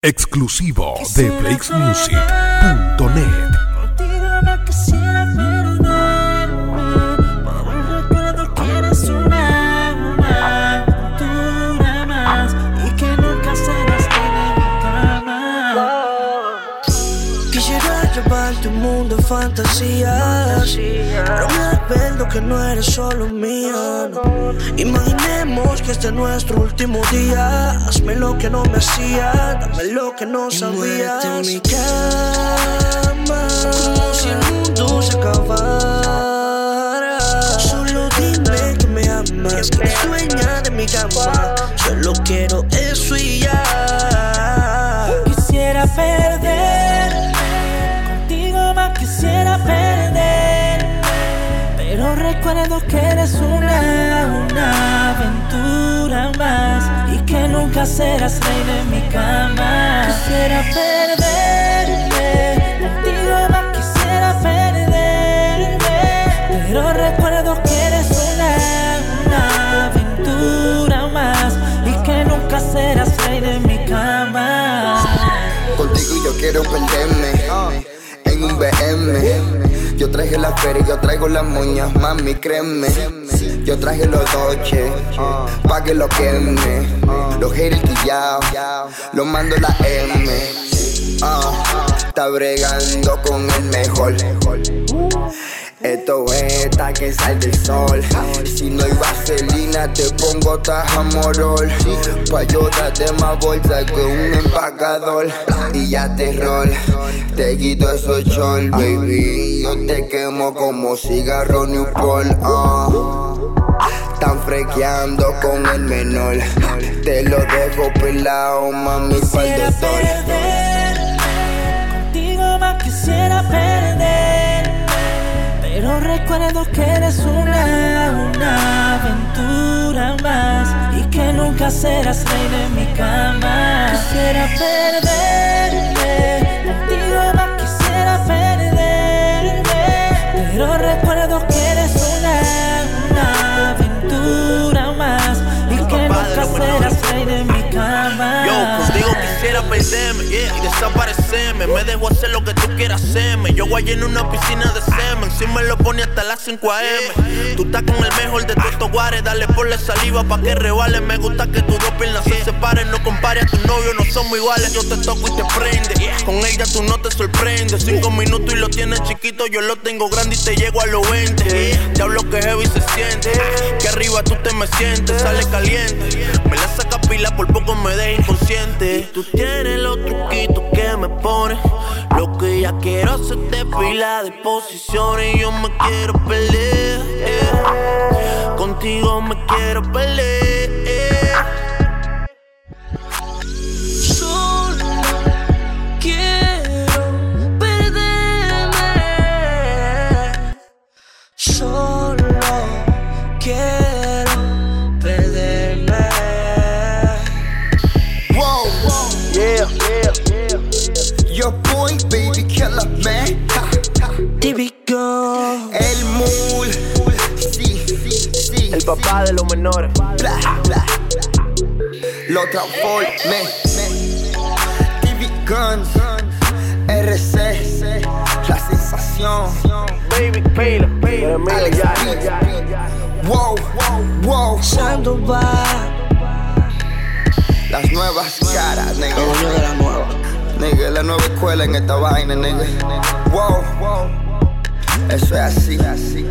Exclusivo de BlakesMusic.net. un mundo de fantasías. Pero me acuerdo que no eres solo mía. Imaginemos que este es nuestro último día. Hazme lo que no me hacía, dame lo que no sabías. en mi cama, como si el mundo se acabara. Solo dime que me amas, que sueña de mi cama. Solo quiero eso y ya. Quisiera perder pero recuerdo que eres una, una aventura más y que nunca serás rey de mi cama. Quisiera perderme, contigo más quisiera perderme, pero recuerdo que eres una, una aventura más y que nunca serás rey de mi cama. Contigo yo quiero perderme un BM. Traje la feria, yo traigo las moñas, mami, créeme. Yo traje los doches, pa' que lo queme. Los haters quillados, los mando la M. Ah, está bregando con el mejor. Esto es que sale del sol. Si no hay vaselina, te pongo tajamorol. Pa' yo darte más bolsa que un empacador. Y ya te rol, te quito esos chol, baby. Yo te quemo como cigarro Newport. Uh. Están frequeando con el menor. Te lo dejo pelado, mami, pa'l doctor. Contigo más quisiera perder pero recuerdo que eres una, una aventura más y que nunca serás rey de mi cama. Quisiera perderme, me dejo hacer lo que tú quieras hacerme. Yo voy en una piscina de semen, si me lo pone hasta las 5 a.m. Tú estás con el mejor de todos estos guares, dale por la saliva pa' que revale. Me gusta que tus dos piernas se separen, no compare a tu novio, no somos iguales. Yo te toco y te prende, con ella tú no te sorprendes. Cinco minutos y lo tienes chiquito, yo lo tengo grande y te llego a los 20. Ya hablo que heavy se siente, que arriba tú te me sientes, sale caliente. Me la saca pila, por poco me deja inconsciente. Tú tienes los truquitos que me lo que ya quiero hacerte pila de y yo me quiero pelear. Contigo me quiero pelear. El mul. Sí, sí, sí. El papá de los menores. Bla, bla. Lo transformé. TV Guns. RC. La sensación. Baby killer, baby, Alex ya, Beat. ya, ya. Wow, wow. Sandoval. Las nuevas caras, nigga. Dueño de la nueva. Nigga, la nueva escuela en esta vaina, nigga. Wow. Eso es así.